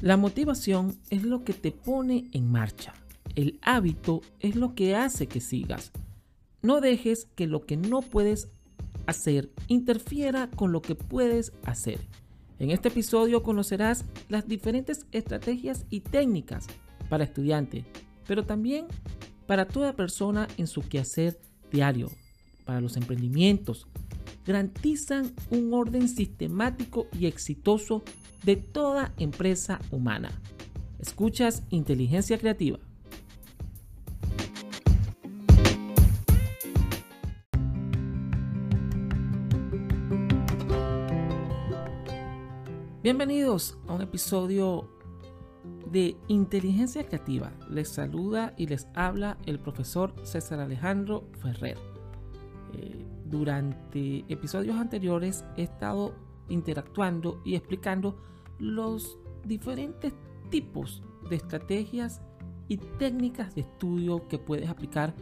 La motivación es lo que te pone en marcha. El hábito es lo que hace que sigas. No dejes que lo que no puedes hacer interfiera con lo que puedes hacer. En este episodio conocerás las diferentes estrategias y técnicas para estudiantes, pero también para toda persona en su quehacer diario, para los emprendimientos. Garantizan un orden sistemático y exitoso de toda empresa humana. Escuchas Inteligencia Creativa. Bienvenidos a un episodio de Inteligencia Creativa. Les saluda y les habla el profesor César Alejandro Ferrer. Eh, durante episodios anteriores he estado interactuando y explicando los diferentes tipos de estrategias y técnicas de estudio que puedes aplicar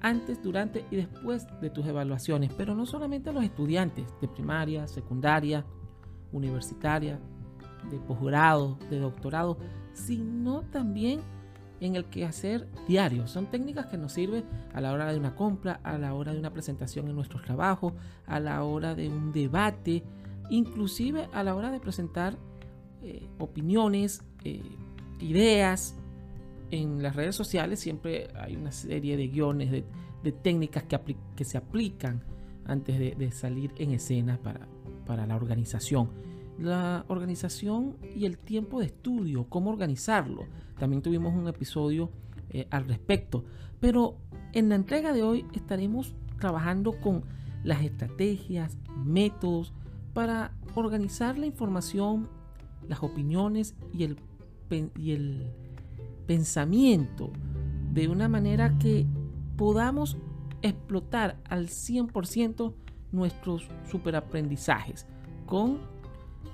antes, durante y después de tus evaluaciones, pero no solamente a los estudiantes de primaria, secundaria, universitaria, de posgrado, de doctorado, sino también en el quehacer diario. Son técnicas que nos sirven a la hora de una compra, a la hora de una presentación en nuestros trabajos, a la hora de un debate, inclusive a la hora de presentar eh, opiniones, eh, ideas. En las redes sociales siempre hay una serie de guiones, de, técnicas que, que, se aplican antes de, salir en escena para, para la organización. La organización y el tiempo de estudio, cómo organizarlo. También tuvimos un episodio eh, al respecto. Pero en la entrega de hoy estaremos trabajando con las estrategias, métodos, para organizar la información, las opiniones y el, y el pensamiento de una manera que podamos explotar al 100% nuestros superaprendizajes con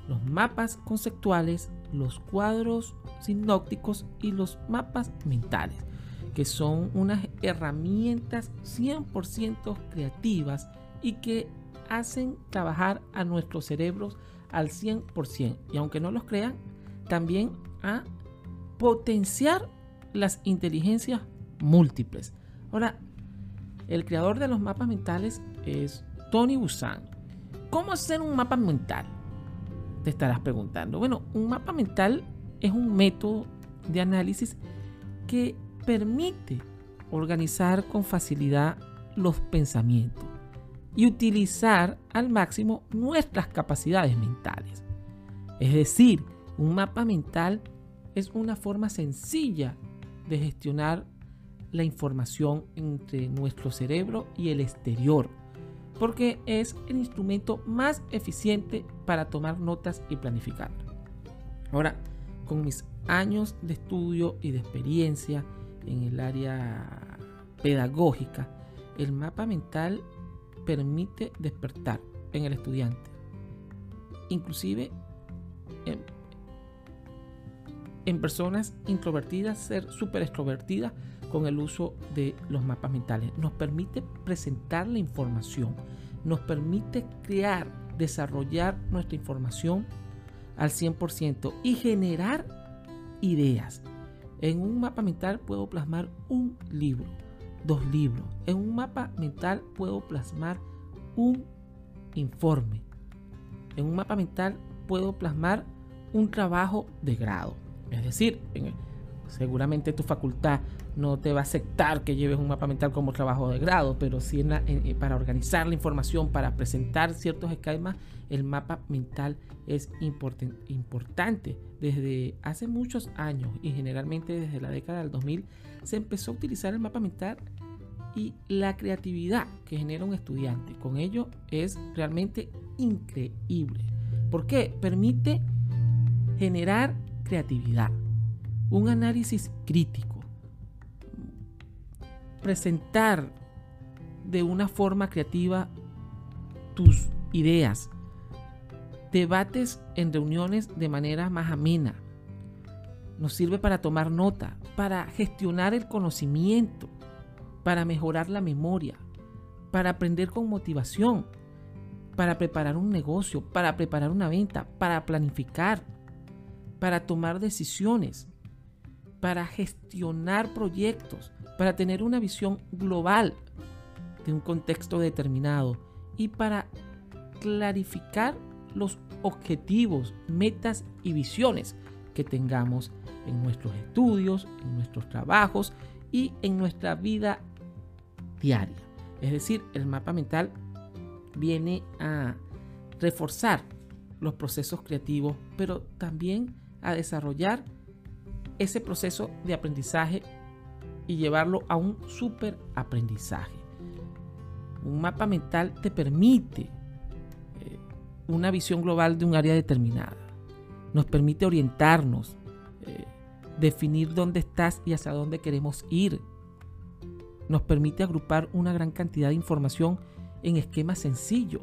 los mapas conceptuales, los cuadros sinópticos y los mapas mentales, que son unas herramientas 100% creativas y que hacen trabajar a nuestros cerebros al 100%. Y aunque no los crean, también a potenciar las inteligencias múltiples. Ahora, el creador de los mapas mentales es Tony Busan. ¿Cómo hacer un mapa mental? Te estarás preguntando. Bueno, un mapa mental es un método de análisis que permite organizar con facilidad los pensamientos y utilizar al máximo nuestras capacidades mentales. Es decir, un mapa mental es una forma sencilla de gestionar la información entre nuestro cerebro y el exterior, porque es el instrumento más eficiente para tomar notas y planificar. Ahora, con mis años de estudio y de experiencia en el área pedagógica, el mapa mental permite despertar en el estudiante. Inclusive en, personas introvertidas, ser súper extrovertidas con el uso de los mapas mentales. Nos permite presentar la información, nos permite crear, desarrollar nuestra información al 100% y generar ideas. En un mapa mental puedo plasmar un libro dos libros. En un mapa mental puedo plasmar un informe. En un mapa mental puedo plasmar un trabajo de grado. Es decir, seguramente tu facultad no te va a aceptar que lleves un mapa mental como trabajo de grado, pero si para organizar la información, para presentar ciertos esquemas, el mapa mental es importante. Desde hace muchos años y generalmente desde la década del 2000 se empezó a utilizar el mapa mental y la creatividad que genera un estudiante. Con ello es realmente increíble. porque Permite generar creatividad, un análisis crítico, presentar de una forma creativa tus ideas, debates en reuniones de manera más amena. Nos sirve para tomar nota, para gestionar el conocimiento, para mejorar la memoria, para aprender con motivación, para preparar un negocio, para preparar una venta, para planificar, para tomar decisiones, para gestionar proyectos, para tener una visión global de un contexto determinado y para clarificar los objetivos, metas y visiones que tengamos en nuestros estudios, en nuestros trabajos y en nuestra vida diaria. Es decir, el mapa mental viene a reforzar los procesos creativos, pero también a desarrollar ese proceso de aprendizaje y llevarlo a un super aprendizaje. Un mapa mental te permite eh, una visión global de un área determinada. Nos permite orientarnos, eh, definir dónde estás y hacia dónde queremos ir. Nos permite agrupar una gran cantidad de información en esquemas sencillos.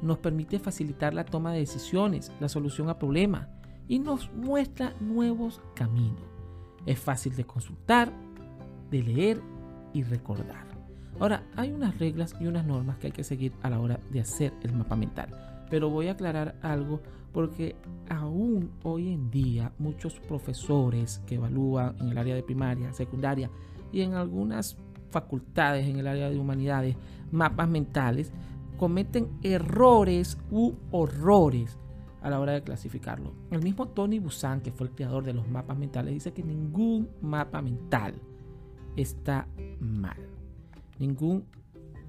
Nos permite facilitar la toma de decisiones, la solución a problemas y nos muestra nuevos caminos. Es fácil de consultar, de leer y recordar. Ahora, hay unas reglas y unas normas que hay que seguir a la hora de hacer el mapa mental. Pero voy a aclarar algo porque aún hoy en día muchos profesores que evalúan en el área de primaria, secundaria y en algunas facultades en el área de humanidades, mapas mentales, cometen errores u horrores a la hora de clasificarlo. El mismo Tony Busan, que fue el creador de los mapas mentales, dice que ningún mapa mental está mal. Ningún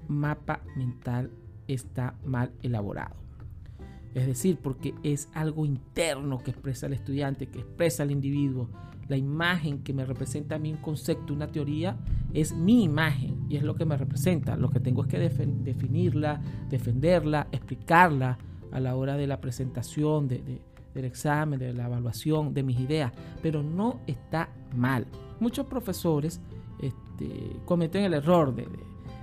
mapa mental está mal elaborado. Es decir, porque es algo interno que expresa el estudiante, que expresa el individuo. La imagen que me representa a mí un concepto, una teoría, es mi imagen y es lo que me representa. Lo que tengo es que definirla, defenderla, explicarla a la hora de la presentación, del examen, de la evaluación de mis ideas. Pero no está mal. Muchos profesores este, cometen el error de,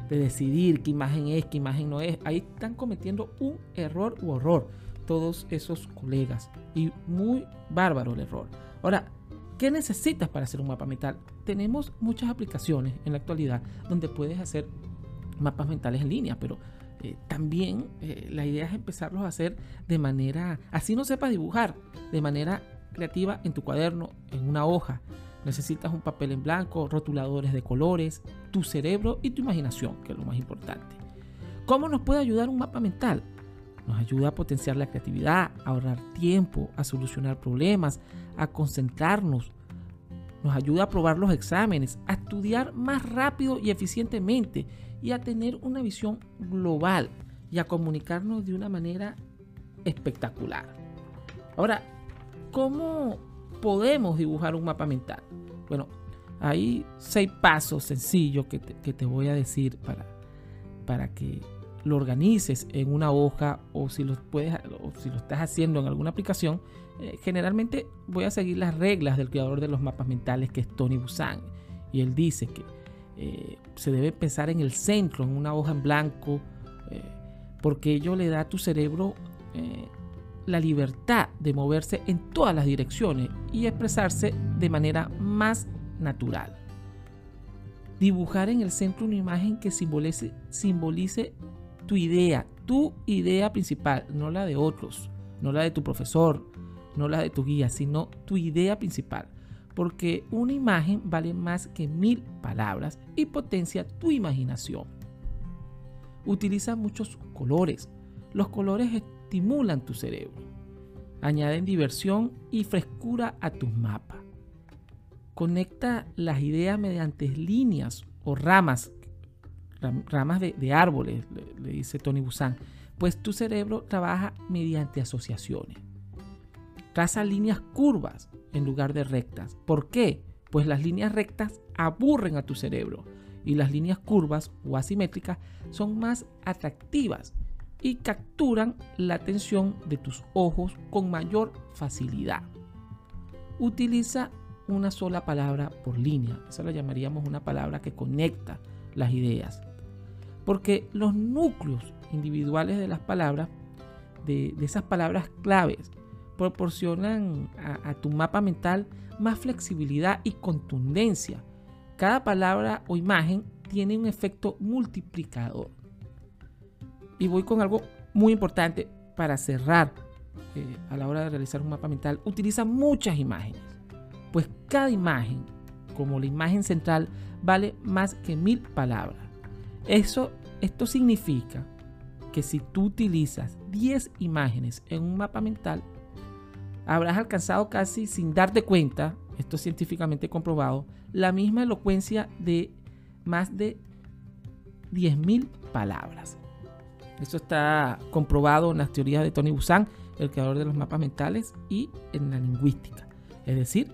de, decidir qué imagen es, qué imagen no es. Ahí están cometiendo un error u horror todos esos colegas. Y muy bárbaro el error. Ahora, ¿qué necesitas para hacer un mapa mental? Tenemos muchas aplicaciones en la actualidad donde puedes hacer mapas mentales en línea, pero eh, también eh, la idea es empezarlos a hacer de manera, así no sepas dibujar, de manera creativa en tu cuaderno, en una hoja, Necesitas un papel en blanco, rotuladores de colores, tu cerebro y tu imaginación, que es lo más importante. ¿Cómo nos puede ayudar un mapa mental? Nos ayuda a potenciar la creatividad, a ahorrar tiempo, a solucionar problemas, a concentrarnos. Nos ayuda a probar los exámenes, a estudiar más rápido y eficientemente y a tener una visión global y a comunicarnos de una manera espectacular. Ahora, ¿cómo podemos dibujar un mapa mental? Bueno, hay seis pasos sencillos que te, voy a decir para, para que lo organices en una hoja o si lo, puedes, o si lo estás haciendo en alguna aplicación, eh, generalmente voy a seguir las reglas del creador de los mapas mentales que es Tony Busan. Y él dice que eh, se debe pensar en el centro, en una hoja en blanco, eh, porque ello le da a tu cerebro la libertad de moverse en todas las direcciones y expresarse de manera más natural. Dibujar en el centro una imagen que simbolice tu idea, tu idea principal, no la de otros, no la de tu profesor, no la de tu guía, sino tu idea principal. Porque una imagen vale más que mil palabras y potencia tu imaginación. Utiliza muchos colores. Los colores estimulan tu cerebro, añaden diversión y frescura a tus mapas. Conecta las ideas mediante líneas o ramas, ramas de, árboles, le, dice Tony Busan, pues tu cerebro trabaja mediante asociaciones. Traza líneas curvas en lugar de rectas. ¿Por qué? Pues las líneas rectas aburren a tu cerebro y las líneas curvas o asimétricas son más atractivas y capturan la atención de tus ojos con mayor facilidad. Utiliza una sola palabra por línea. Esa la llamaríamos una palabra que conecta las ideas. Porque los núcleos individuales de las palabras, de, esas palabras claves, proporcionan a, tu mapa mental más flexibilidad y contundencia. Cada palabra o imagen tiene un efecto multiplicador. Y voy con algo muy importante para cerrar eh, a la hora de realizar un mapa mental utiliza muchas imágenes, pues cada imagen, como la imagen central, vale más que mil palabras. Eso, esto significa que si tú utilizas 10 imágenes en un mapa mental, habrás alcanzado casi sin darte cuenta, esto es científicamente comprobado, la misma elocuencia de más de 10.000 palabras. Eso está comprobado en las teorías de Tony Busan, el creador de los mapas mentales, y en la lingüística. Es decir,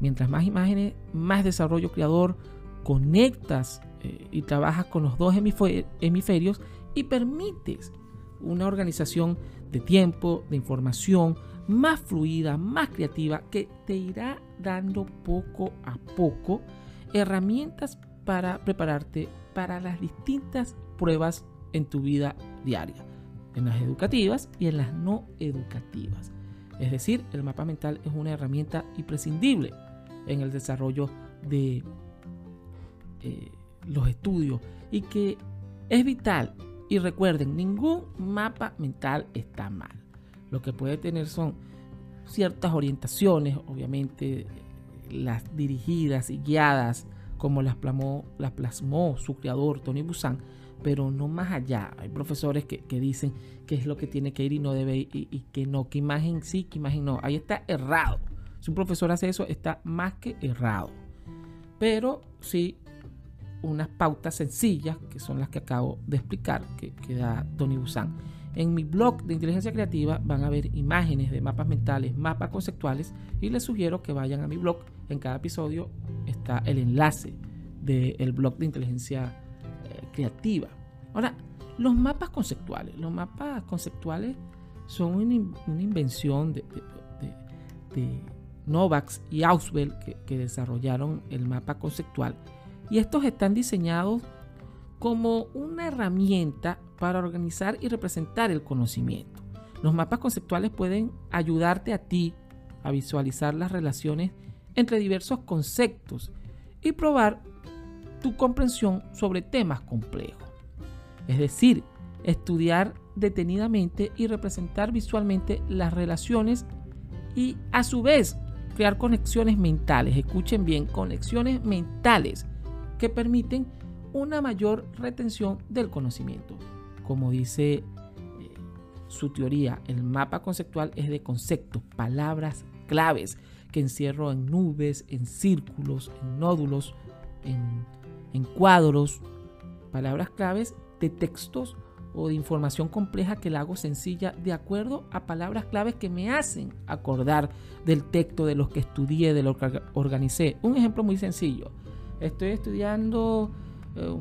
mientras más imágenes, más desarrollo creador, conectas eh, y trabajas con los dos hemisferios y permites una organización de tiempo, de información más fluida, más creativa, que te irá dando poco a poco herramientas para prepararte para las distintas pruebas en tu vida diaria, en las educativas y en las no educativas. Es decir, el mapa mental es una herramienta imprescindible en el desarrollo de eh, los estudios y que es vital. Y recuerden, ningún mapa mental está mal. Lo que puede tener son ciertas orientaciones, obviamente las dirigidas y guiadas como las plasmó, las plasmó su creador Tony Busan, pero no más allá. Hay profesores que, dicen que es lo que tiene que ir y no debe ir y, que no, que imagen sí, que imagen no. Ahí está errado. Si un profesor hace eso, está más que errado. Pero sí, unas pautas sencillas, que son las que acabo de explicar, que da Tony Busan. En mi blog de inteligencia creativa van a ver imágenes de mapas mentales, mapas conceptuales y les sugiero que vayan a mi blog. En cada episodio está el enlace del blog de inteligencia eh, creativa. Ahora, los mapas conceptuales. Los mapas conceptuales son una, invención de, Novax y Auswell que desarrollaron el mapa conceptual. Y estos están diseñados como una herramienta para organizar y representar el conocimiento. Los mapas conceptuales pueden ayudarte a ti a visualizar las relaciones entre diversos conceptos y probar tu comprensión sobre temas complejos. Es decir, estudiar detenidamente y representar visualmente las relaciones y a su vez crear conexiones mentales. Escuchen bien, conexiones mentales que permiten una mayor retención del conocimiento. Como dice eh, su teoría, el mapa conceptual es de conceptos, palabras claves que encierro en nubes, en círculos, en nódulos, en, cuadros, palabras claves de textos o de información compleja que la hago sencilla de acuerdo a palabras claves que me hacen acordar del texto, de los que estudié, de lo que organicé. Un ejemplo muy sencillo. Estoy estudiando eh,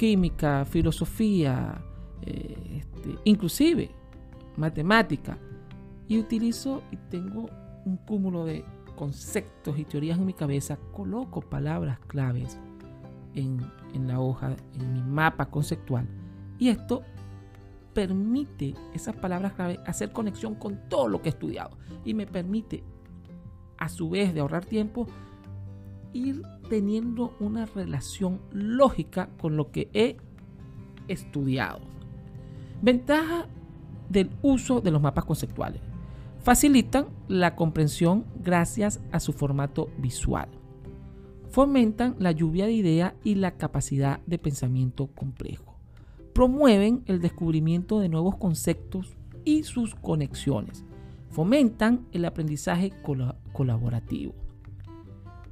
química, filosofía, eh, este, inclusive matemática. Y utilizo y tengo un cúmulo de conceptos y teorías en mi cabeza, coloco palabras claves en, en la hoja, en mi mapa conceptual. Y esto permite, esas palabras claves, hacer conexión con todo lo que he estudiado. Y me permite, a su vez de ahorrar tiempo, ir teniendo una relación lógica con lo que he estudiado. Ventaja del uso de los mapas conceptuales. Facilitan la comprensión gracias a su formato visual. Fomentan la lluvia de ideas y la capacidad de pensamiento complejo. Promueven el descubrimiento de nuevos conceptos y sus conexiones. Fomentan el aprendizaje colaborativo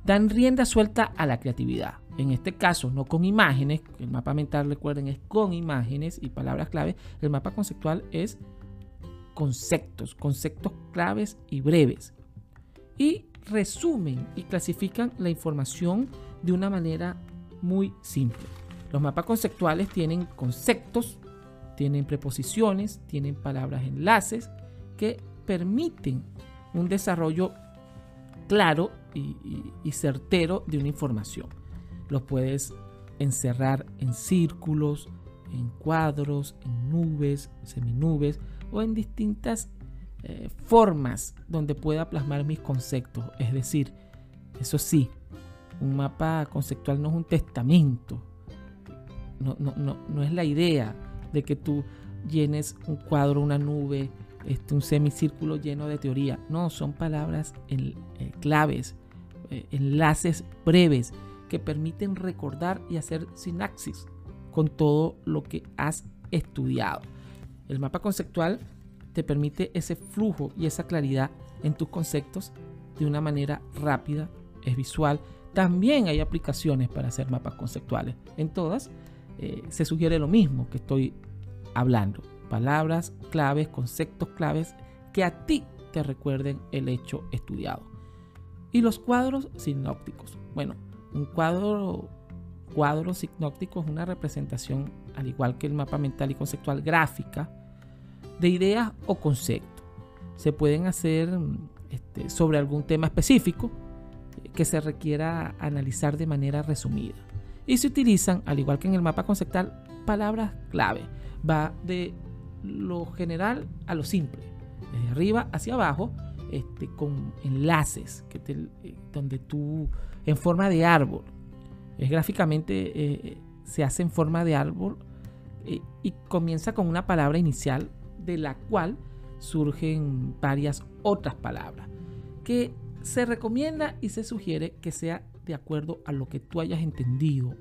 dan rienda suelta a la creatividad. En este caso, no con imágenes, el mapa mental, recuerden, es con imágenes y palabras clave. El mapa conceptual es conceptos, conceptos claves y breves. Y resumen y clasifican la información de una manera muy simple. Los mapas conceptuales tienen conceptos, tienen preposiciones, tienen palabras enlaces que permiten un desarrollo claro y, certero de una información. Lo puedes encerrar en círculos, en cuadros, en nubes, seminubes o en distintas eh, formas donde pueda plasmar mis conceptos. Es decir, eso sí, un mapa conceptual no es un testamento. No, no, no, no es la idea de que tú llenes un cuadro, una nube este, un semicírculo lleno de teoría. No, son palabras eh, claves, eh, enlaces breves que permiten recordar y hacer sinapsis con todo lo que has estudiado. El mapa conceptual te permite ese flujo y esa claridad en tus conceptos de una manera rápida, es visual. También hay aplicaciones para hacer mapas conceptuales. En todas eh, se sugiere lo mismo que estoy hablando. Palabras claves, conceptos claves que a ti te recuerden el hecho estudiado. Y los cuadros sinópticos. Bueno, un cuadro, sinóptico es una representación, al igual que el mapa mental y conceptual gráfica, de ideas o conceptos. Se pueden hacer este, sobre algún tema específico que se requiera analizar de manera resumida. Y se utilizan, al igual que en el mapa conceptual, palabras clave. Va de lo general a lo simple, desde arriba hacia abajo, este, con enlaces que eh, donde tú, en forma de árbol, es gráficamente eh, se hace en forma de árbol eh, y comienza con una palabra inicial de la cual surgen varias otras palabras que se recomienda y se sugiere que sea de acuerdo a lo que tú hayas entendido,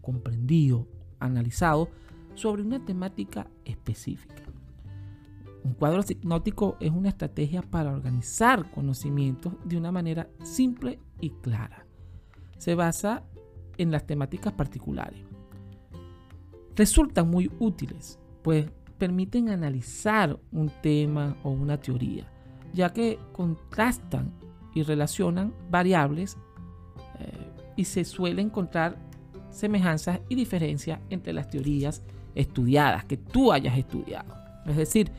comprendido, analizado sobre una temática específica. Un cuadro sinótico es una estrategia para organizar conocimientos de una manera simple y clara. Se basa en las temáticas particulares. Resultan muy útiles, pues permiten analizar un tema o una teoría, ya que contrastan y relacionan variables eh, y se suele encontrar semejanzas y diferencias entre las teorías estudiadas, que tú hayas estudiado. Es decir,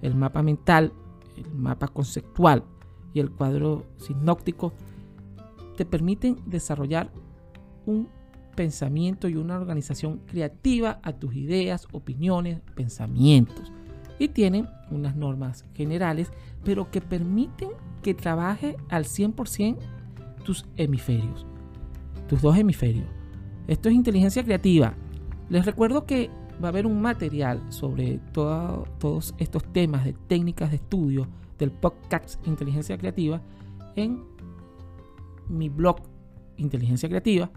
el mapa mental, el mapa conceptual y el cuadro sinóptico te permiten desarrollar un pensamiento y una organización creativa a tus ideas, opiniones, pensamientos. Y tienen unas normas generales, pero que permiten que trabaje al 100% tus hemisferios, tus dos hemisferios. Esto es inteligencia creativa. Les recuerdo que va a haber un material sobre todos estos temas de técnicas de estudio del podcast Inteligencia Creativa en mi blog Inteligencia Creativa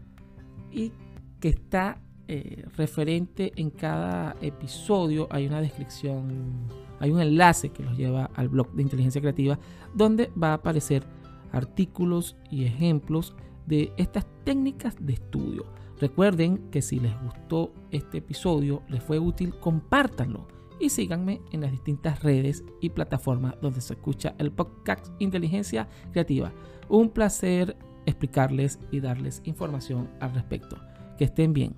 y que está eh, referente en cada episodio. Hay una descripción, hay un enlace que los lleva al blog de Inteligencia Creativa donde va a aparecer artículos y ejemplos de estas técnicas de estudio. Recuerden que si les gustó este episodio, les fue útil, compártanlo y síganme en las distintas redes y plataformas donde se escucha el podcast Inteligencia Creativa. Un placer explicarles y darles información al respecto. Que estén bien.